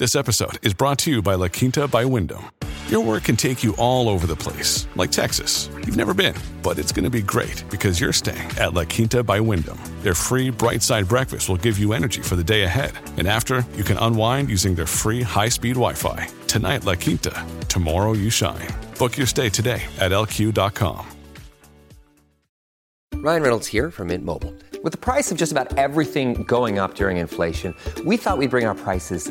This episode is brought to you by La Quinta by Wyndham. Your work can take you all over the place, like Texas. You've never been, but it's going to be great because you're staying at La Quinta by Wyndham. Their free bright side breakfast will give you energy for the day ahead. And after, you can unwind using their free high speed Wi Fi. Tonight, La Quinta. Tomorrow, you shine. Book your stay today at lq.com. Ryan Reynolds here from Mint Mobile. With the price of just about everything going up during inflation, we thought we'd bring our prices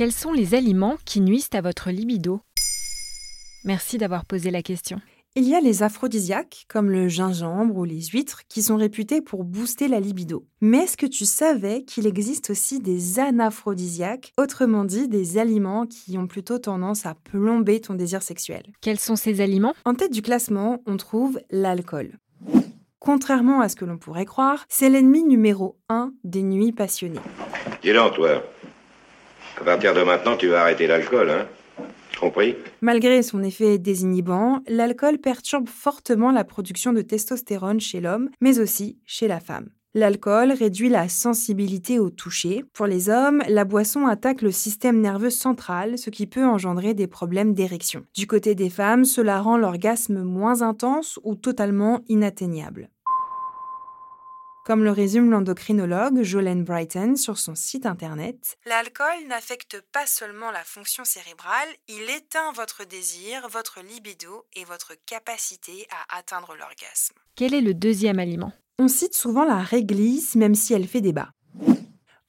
Quels sont les aliments qui nuisent à votre libido? Merci d'avoir posé la question. Il y a les aphrodisiaques, comme le gingembre ou les huîtres, qui sont réputés pour booster la libido. Mais est-ce que tu savais qu'il existe aussi des anaphrodisiaques, autrement dit des aliments qui ont plutôt tendance à plomber ton désir sexuel? Quels sont ces aliments? En tête du classement, on trouve l'alcool. Contrairement à ce que l'on pourrait croire, c'est l'ennemi numéro un des nuits passionnées. Dis donc, toi. À partir de maintenant, tu vas arrêter l'alcool, hein Compris? Malgré son effet désinhibant, l'alcool perturbe fortement la production de testostérone chez l'homme, mais aussi chez la femme. L'alcool réduit la sensibilité au toucher. Pour les hommes, la boisson attaque le système nerveux central, ce qui peut engendrer des problèmes d'érection. Du côté des femmes, cela rend l'orgasme moins intense ou totalement inatteignable. Comme le résume l'endocrinologue Jolene Brighton sur son site internet, l'alcool n'affecte pas seulement la fonction cérébrale, il éteint votre désir, votre libido et votre capacité à atteindre l'orgasme. Quel est le deuxième aliment? On cite souvent la réglisse même si elle fait débat.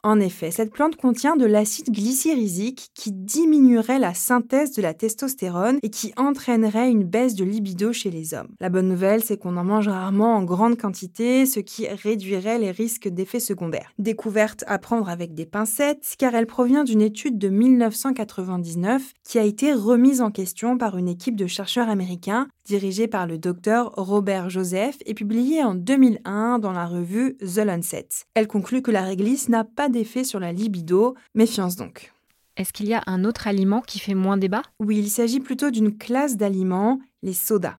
En effet, cette plante contient de l'acide glycyrrhizique qui diminuerait la synthèse de la testostérone et qui entraînerait une baisse de libido chez les hommes. La bonne nouvelle, c'est qu'on en mange rarement en grande quantité, ce qui réduirait les risques d'effets secondaires. Découverte à prendre avec des pincettes, car elle provient d'une étude de 1999 qui a été remise en question par une équipe de chercheurs américains dirigée par le docteur Robert Joseph et publiée en 2001 dans la revue The Lancet. Elle conclut que la réglisse n'a pas d'effet sur la libido, méfiance donc. Est-ce qu'il y a un autre aliment qui fait moins débat? Oui, il s'agit plutôt d'une classe d'aliments, les sodas.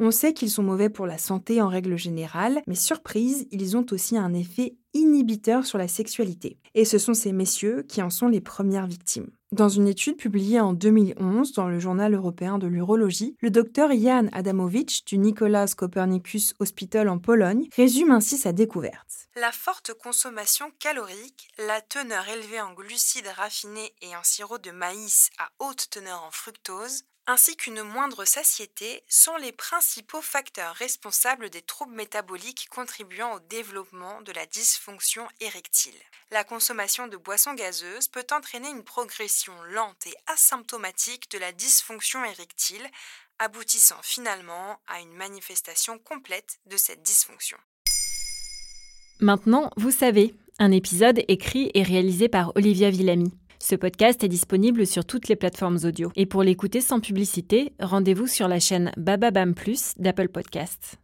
On sait qu'ils sont mauvais pour la santé en règle générale, mais surprise, ils ont aussi un effet inhibiteur sur la sexualité. Et ce sont ces messieurs qui en sont les premières victimes. Dans une étude publiée en 2011 dans le journal européen de l'urologie, le docteur Jan Adamowicz du Nicolas Copernicus Hospital en Pologne résume ainsi sa découverte. La forte consommation calorique, la teneur élevée en glucides raffinés et en sirop de maïs à haute teneur en fructose, ainsi qu'une moindre satiété sont les principaux facteurs responsables des troubles métaboliques contribuant au développement de la dysfonction érectile. La consommation de boissons gazeuses peut entraîner une progression lente et asymptomatique de la dysfonction érectile, aboutissant finalement à une manifestation complète de cette dysfonction. Maintenant, vous savez, un épisode écrit et réalisé par Olivia Villamy. Ce podcast est disponible sur toutes les plateformes audio. Et pour l'écouter sans publicité, rendez-vous sur la chaîne Bababam Plus d'Apple Podcasts.